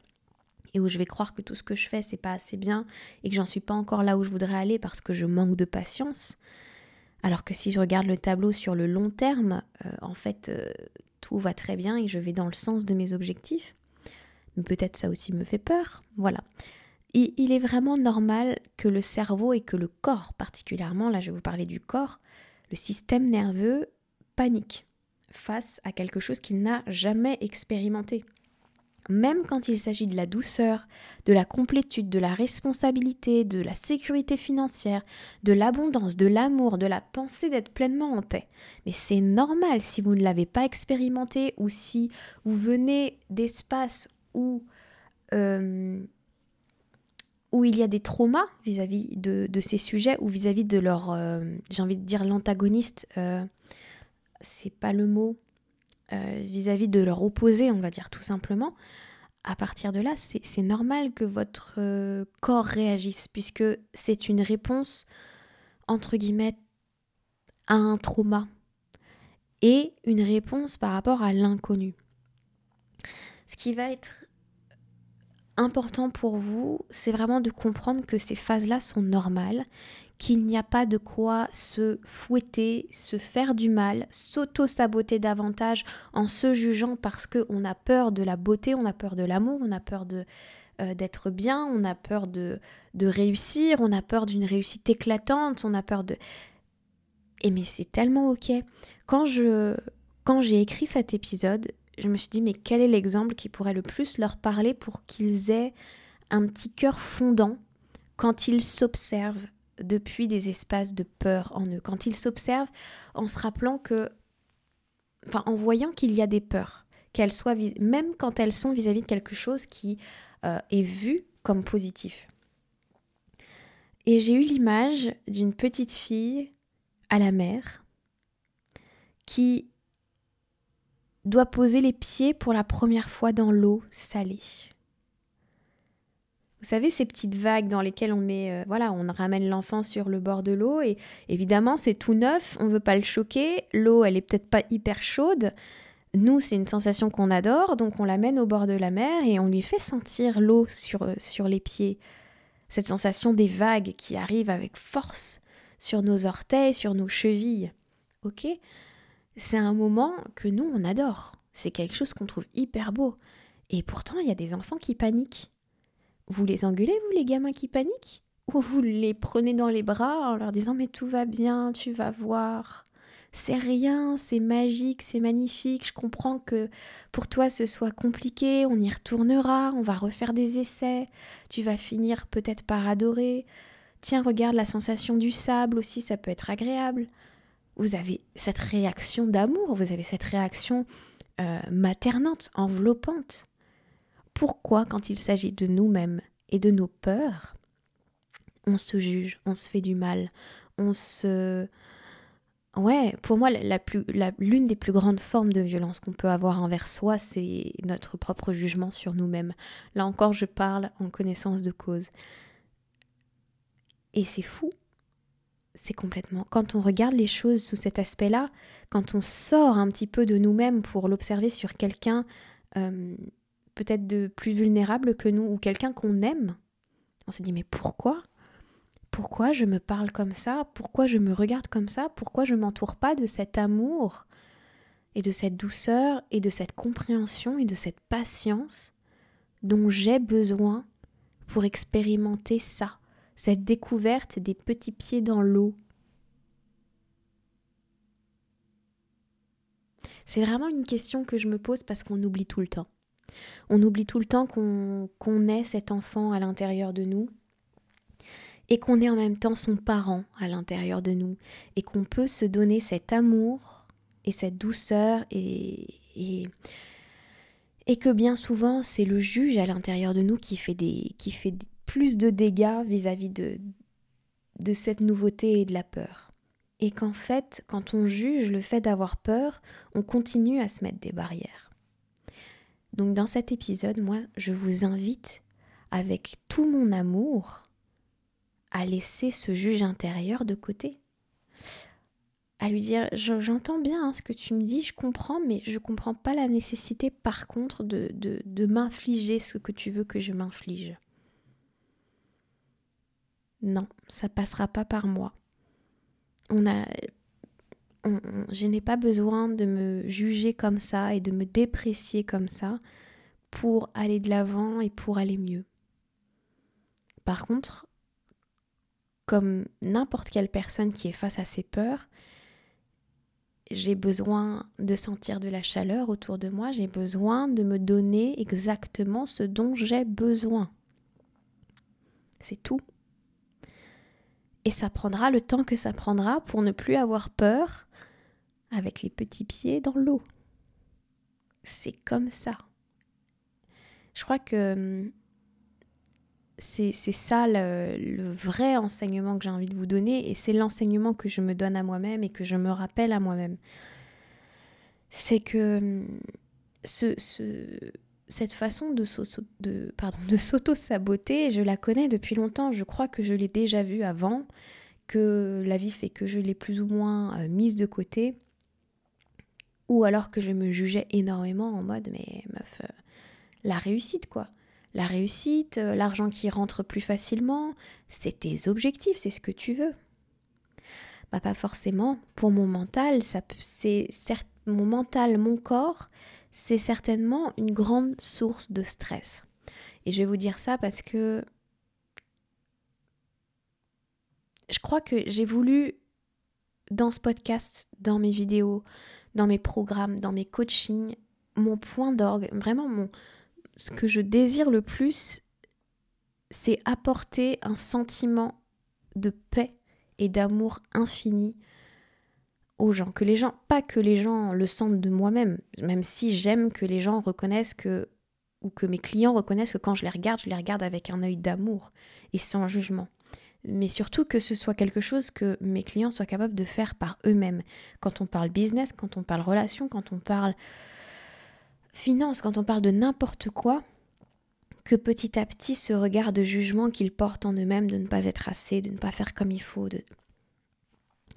et où je vais croire que tout ce que je fais c'est pas assez bien et que j'en suis pas encore là où je voudrais aller parce que je manque de patience. Alors que si je regarde le tableau sur le long terme, euh, en fait euh, tout va très bien et je vais dans le sens de mes objectifs. Mais peut-être ça aussi me fait peur. Voilà. il est vraiment normal que le cerveau et que le corps particulièrement, là je vais vous parler du corps, le système nerveux panique face à quelque chose qu'il n'a jamais expérimenté. Même quand il s'agit de la douceur, de la complétude, de la responsabilité, de la sécurité financière, de l'abondance, de l'amour, de la pensée d'être pleinement en paix. Mais c'est normal si vous ne l'avez pas expérimenté ou si vous venez d'espaces où, euh, où il y a des traumas vis-à-vis de, ces sujets ou vis-à-vis de leur, euh, j'ai envie de dire l'antagoniste, euh, c'est pas le mot, euh, vis-à-vis de leur opposé, on va dire tout simplement, à partir de là, c'est normal que votre euh, corps réagisse, puisque c'est une réponse, entre guillemets, à un trauma et une réponse par rapport à l'inconnu. Ce qui va être important pour vous, c'est vraiment de comprendre que ces phases-là sont normales, qu'il n'y a pas de quoi se fouetter, se faire du mal, s'auto-saboter davantage en se jugeant parce qu'on a peur de la beauté, on a peur de l'amour, on a peur euh, d'être bien, on a peur de, de réussir, on a peur d'une réussite éclatante, on a peur de... Et mais c'est tellement ok. Quand je quand j'ai écrit cet épisode, je me suis dit mais quel est l'exemple qui pourrait le plus leur parler pour qu'ils aient un petit cœur fondant quand ils s'observent depuis des espaces de peur en eux, quand ils s'observent en se rappelant que, enfin en voyant qu'il y a des peurs, qu'elles soient, même quand elles sont vis-à-vis de quelque chose qui euh, est vu comme positif. Et j'ai eu l'image d'une petite fille à la mer qui doit poser les pieds pour la première fois dans l'eau salée. Vous savez, ces petites vagues dans lesquelles on met, euh, voilà, on ramène l'enfant sur le bord de l'eau et évidemment c'est tout neuf, on veut pas le choquer, l'eau elle est peut-être pas hyper chaude. Nous, c'est une sensation qu'on adore, donc on l'amène au bord de la mer et on lui fait sentir l'eau sur, euh, sur les pieds. Cette sensation des vagues qui arrivent avec force sur nos orteils, sur nos chevilles. Ok? C'est un moment que nous, on adore. C'est quelque chose qu'on trouve hyper beau. Et pourtant, il y a des enfants qui paniquent. Vous les engueulez, vous, les gamins qui paniquent? Ou vous les prenez dans les bras en leur disant Mais tout va bien, tu vas voir. C'est rien, c'est magique, c'est magnifique. Je comprends que pour toi ce soit compliqué, on y retournera, on va refaire des essais. Tu vas finir peut-être par adorer. Tiens, regarde la sensation du sable aussi, ça peut être agréable. Vous avez cette réaction d'amour, vous avez cette réaction euh, maternante, enveloppante pourquoi quand il s'agit de nous-mêmes et de nos peurs, on se juge, on se fait du mal, on se... Ouais, pour moi, l'une des plus grandes formes de violence qu'on peut avoir envers soi, c'est notre propre jugement sur nous-mêmes. Là encore, je parle en connaissance de cause. Et c'est fou. C'est complètement. Quand on regarde les choses sous cet aspect-là, quand on sort un petit peu de nous-mêmes pour l'observer sur quelqu'un, euh, peut-être de plus vulnérable que nous ou quelqu'un qu'on aime. On se dit mais pourquoi? Pourquoi je me parle comme ça? Pourquoi je me regarde comme ça? Pourquoi je m'entoure pas de cet amour et de cette douceur et de cette compréhension et de cette patience dont j'ai besoin pour expérimenter ça, cette découverte des petits pieds dans l'eau? C'est vraiment une question que je me pose parce qu'on oublie tout le temps. On oublie tout le temps qu'on est cet enfant à l'intérieur de nous et qu'on est en même temps son parent à l'intérieur de nous et qu'on peut se donner cet amour et cette douceur et, et, que bien souvent c'est le juge à l'intérieur de nous qui fait, des, qui fait plus de dégâts vis-à-vis de, de cette nouveauté et de la peur. Et qu'en fait, quand on juge le fait d'avoir peur, on continue à se mettre des barrières. Donc dans cet épisode, moi, je vous invite avec tout mon amour à laisser ce juge intérieur de côté. À lui dire, j'entends bien hein, ce que tu me dis, je comprends, mais je ne comprends pas la nécessité par contre de, de, de m'infliger ce que tu veux que je m'inflige. Non, ça passera pas par moi. On a, je n'ai pas besoin de me juger comme ça et de me déprécier comme ça pour aller de l'avant et pour aller mieux. Par contre, comme n'importe quelle personne qui est face à ses peurs, j'ai besoin de sentir de la chaleur autour de moi, j'ai besoin de me donner exactement ce dont j'ai besoin. C'est tout. Et ça prendra le temps que ça prendra pour ne plus avoir peur avec les petits pieds dans l'eau. C'est comme ça. Je crois que hum, c'est ça le, vrai enseignement que j'ai envie de vous donner et c'est l'enseignement que je me donne à moi-même et que je me rappelle à moi-même. C'est que hum, ce, cette façon de, de, de s'auto-saboter, je la connais depuis longtemps. Je crois que je l'ai déjà vue avant, que la vie fait que je l'ai plus ou moins euh, mise de côté ou alors que je me jugeais énormément en mode mais meuf, euh, la réussite quoi. La réussite, euh, l'argent qui rentre plus facilement, c'est tes objectifs, c'est ce que tu veux. Bah pas forcément. Pour mon mental, ça c'est mon mental, mon corps, c'est certainement une grande source de stress. Et je vais vous dire ça parce que je crois que j'ai voulu dans ce podcast, dans mes vidéos, dans mes programmes, dans mes coachings, mon point d'orgue, vraiment mon, ce que je désire le plus, c'est apporter un sentiment de paix et d'amour infini aux gens. Que les gens, pas que les gens le sentent de moi-même, même si j'aime que les gens reconnaissent que, ou que mes clients reconnaissent que quand je les regarde, je les regarde avec un œil d'amour et sans jugement mais surtout que ce soit quelque chose que mes clients soient capables de faire par eux-mêmes. Quand on parle business, quand on parle relation, quand on parle finance, quand on parle de n'importe quoi, que petit à petit ce regard de jugement qu'ils portent en eux-mêmes de ne pas être assez, de ne pas faire comme il faut,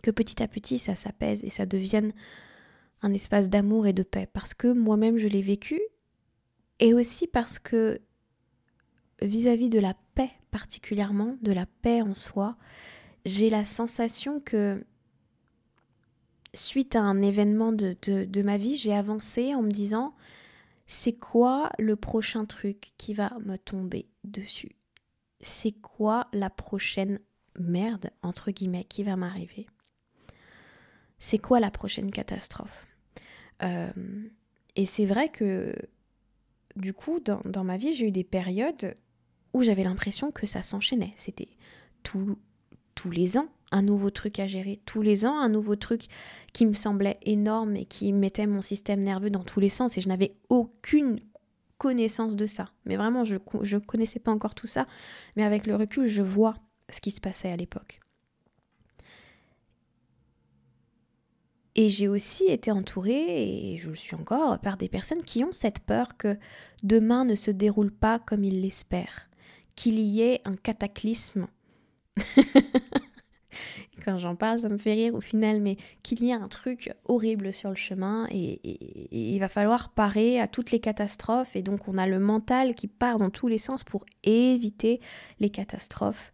que petit à petit ça s'apaise et ça devienne un espace d'amour et de paix. Parce que moi-même je l'ai vécu et aussi parce que vis-à-vis de la particulièrement, de la paix en soi, j'ai la sensation que suite à un événement de, de, ma vie, j'ai avancé en me disant c'est quoi le prochain truc qui va me tomber dessus? C'est quoi la prochaine merde, entre guillemets, qui va m'arriver? C'est quoi la prochaine catastrophe? Euh, Et c'est vrai que du coup, dans, dans ma vie, j'ai eu des périodes où j'avais l'impression que ça s'enchaînait. C'était tous les ans un nouveau truc à gérer, tous les ans un nouveau truc qui me semblait énorme et qui mettait mon système nerveux dans tous les sens et je n'avais aucune connaissance de ça. Mais vraiment, je ne connaissais pas encore tout ça, mais avec le recul, je vois ce qui se passait à l'époque. Et j'ai aussi été entourée, et je le suis encore, par des personnes qui ont cette peur que demain ne se déroule pas comme ils l'espèrent qu'il y ait un cataclysme. Quand j'en parle, ça me fait rire au final, mais qu'il y ait un truc horrible sur le chemin et, il va falloir parer à toutes les catastrophes. Et donc on a le mental qui part dans tous les sens pour éviter les catastrophes.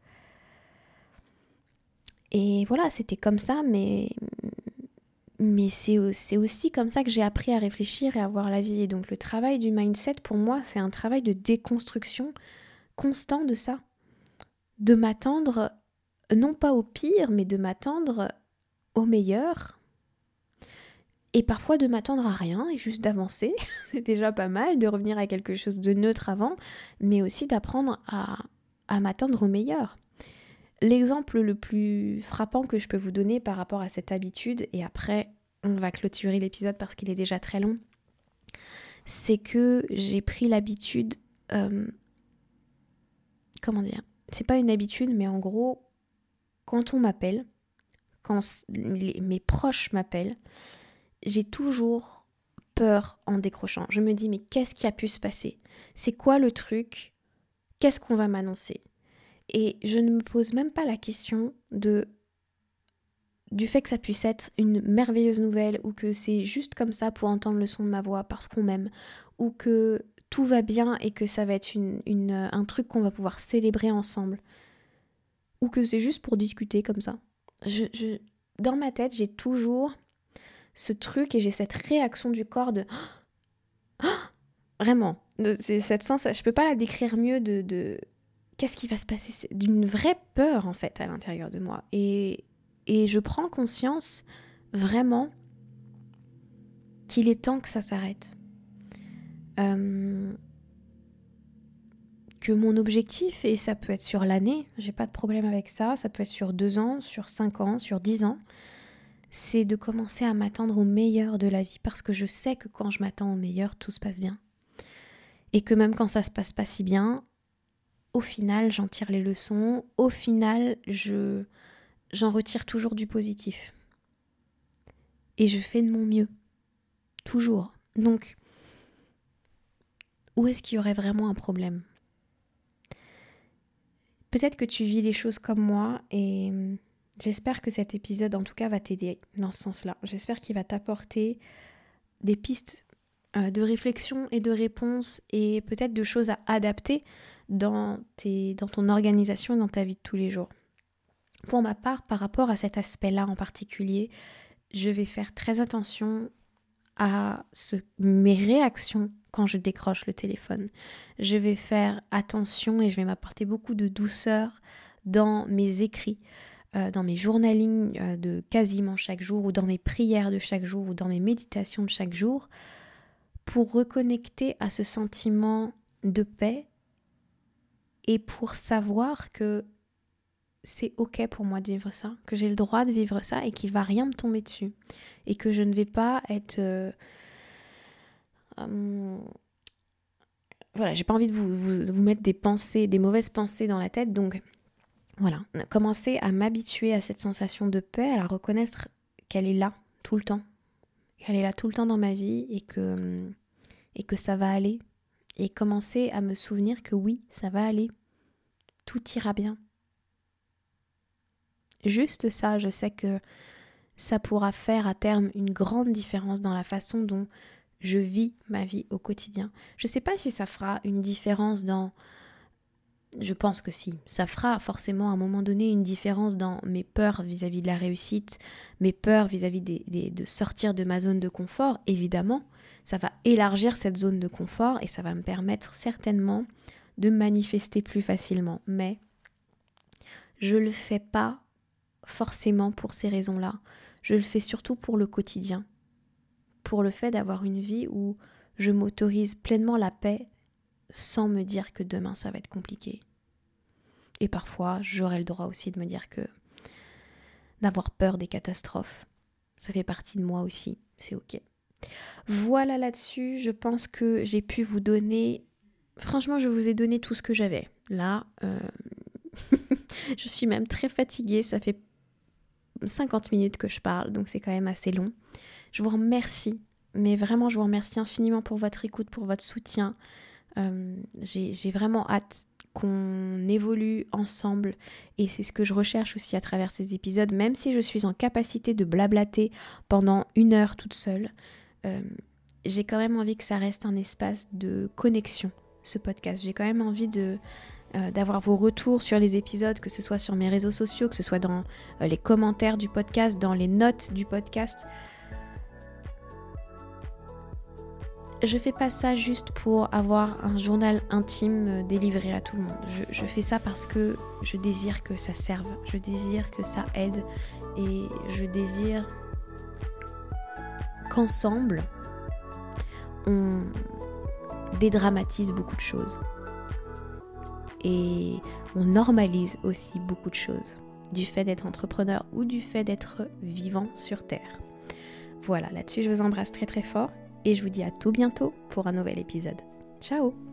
Et voilà, c'était comme ça, mais, mais c'est aussi comme ça que j'ai appris à réfléchir et à voir la vie. Et donc le travail du mindset, pour moi, c'est un travail de déconstruction constant de ça. De m'attendre, non pas au pire, mais de m'attendre au meilleur. Et parfois de m'attendre à rien et juste d'avancer, c'est déjà pas mal, de revenir à quelque chose de neutre avant, mais aussi d'apprendre à, à m'attendre au meilleur. L'exemple le plus frappant que je peux vous donner par rapport à cette habitude, et après on va clôturer l'épisode parce qu'il est déjà très long, c'est que j'ai pris l'habitude... Euh, comment dire C'est pas une habitude, mais en gros, quand on m'appelle, quand mes proches m'appellent, j'ai toujours peur en décrochant. Je me dis, mais qu'est-ce qui a pu se passer? C'est quoi le truc? Qu'est-ce qu'on va m'annoncer? Et je ne me pose même pas la question de du fait que ça puisse être une merveilleuse nouvelle ou que c'est juste comme ça pour entendre le son de ma voix parce qu'on m'aime ou que tout va bien et que ça va être une, un truc qu'on va pouvoir célébrer ensemble. Ou que c'est juste pour discuter comme ça. Je, je dans ma tête, j'ai toujours ce truc et j'ai cette réaction du corps de vraiment. C'est cette sensation je peux pas la décrire mieux de, de... qu'est-ce qui va se passer. D'une vraie peur en fait à l'intérieur de moi. Et et je prends conscience vraiment qu'il est temps que ça s'arrête euh, que mon objectif et ça peut être sur l'année j'ai pas de problème avec ça ça peut être sur deux ans sur cinq ans sur dix ans c'est de commencer à m'attendre au meilleur de la vie parce que je sais que quand je m'attends au meilleur, tout se passe bien. Et que même quand ça se passe pas si bien, au final, j'en tire les leçons, au final, je j'en retire toujours du positif. Et je fais de mon mieux. Toujours. Donc où est-ce qu'il y aurait vraiment un problème? Peut-être que tu vis les choses comme moi et J'espère que cet épisode, en tout cas, va t'aider dans ce sens-là. J'espère qu'il va t'apporter des pistes euh, de réflexion et de réponse et peut-être de choses à adapter dans, tes, dans ton organisation et dans ta vie de tous les jours. Pour ma part, par rapport à cet aspect-là en particulier, je vais faire très attention à ce, mes réactions quand je décroche le téléphone. Je vais faire attention et je vais m'apporter beaucoup de douceur dans mes écrits. Euh, dans mes journalings euh, de quasiment chaque jour, ou dans mes prières de chaque jour, ou dans mes méditations de chaque jour, pour reconnecter à ce sentiment de paix et pour savoir que c'est ok pour moi de vivre ça, que j'ai le droit de vivre ça et qu'il va rien me tomber dessus et que je ne vais pas être euh, voilà, j'ai pas envie de vous, vous, mettre des pensées, des mauvaises pensées dans la tête, donc voilà, commencer à m'habituer à cette sensation de paix, à la reconnaître qu'elle est là tout le temps, qu'elle est là tout le temps dans ma vie et que, et que ça va aller. Et commencer à me souvenir que oui, ça va aller. Tout ira bien. Juste ça, je sais que ça pourra faire à terme une grande différence dans la façon dont je vis ma vie au quotidien. Je ne sais pas si ça fera une différence dans je pense que si. Ça fera forcément à un moment donné une différence dans mes peurs vis-à-vis de la réussite, mes peurs vis-à-vis de sortir de ma zone de confort. Évidemment, ça va élargir cette zone de confort et ça va me permettre certainement de manifester plus facilement. Mais je ne le fais pas forcément pour ces raisons-là. Je le fais surtout pour le quotidien. Pour le fait d'avoir une vie où je m'autorise pleinement la paix sans me dire que demain ça va être compliqué. Et parfois, j'aurai le droit aussi de me dire que d'avoir peur des catastrophes, ça fait partie de moi aussi, c'est ok. Voilà là-dessus, je pense que j'ai pu vous donner... Franchement, je vous ai donné tout ce que j'avais. Là, euh, je suis même très fatiguée, ça fait 50 minutes que je parle, donc c'est quand même assez long. Je vous remercie, mais vraiment, je vous remercie infiniment pour votre écoute, pour votre soutien. Euh, j'ai vraiment hâte qu'on évolue ensemble et c'est ce que je recherche aussi à travers ces épisodes, même si je suis en capacité de blablater pendant une heure toute seule. Euh, j'ai quand même envie que ça reste un espace de connexion, ce podcast. J'ai quand même envie de euh, d'avoir vos retours sur les épisodes, que ce soit sur mes réseaux sociaux, que ce soit dans les commentaires du podcast, dans les notes du podcast. je fais pas ça juste pour avoir un journal intime euh, délivré à tout le monde. Je, fais ça parce que je désire que ça serve, je désire que ça aide et je désire qu'ensemble, on dédramatise beaucoup de choses. Et on normalise aussi beaucoup de choses du fait d'être entrepreneur ou du fait d'être vivant sur Terre. Voilà, là-dessus je vous embrasse très très fort et je vous dis à tout bientôt pour un nouvel épisode. Ciao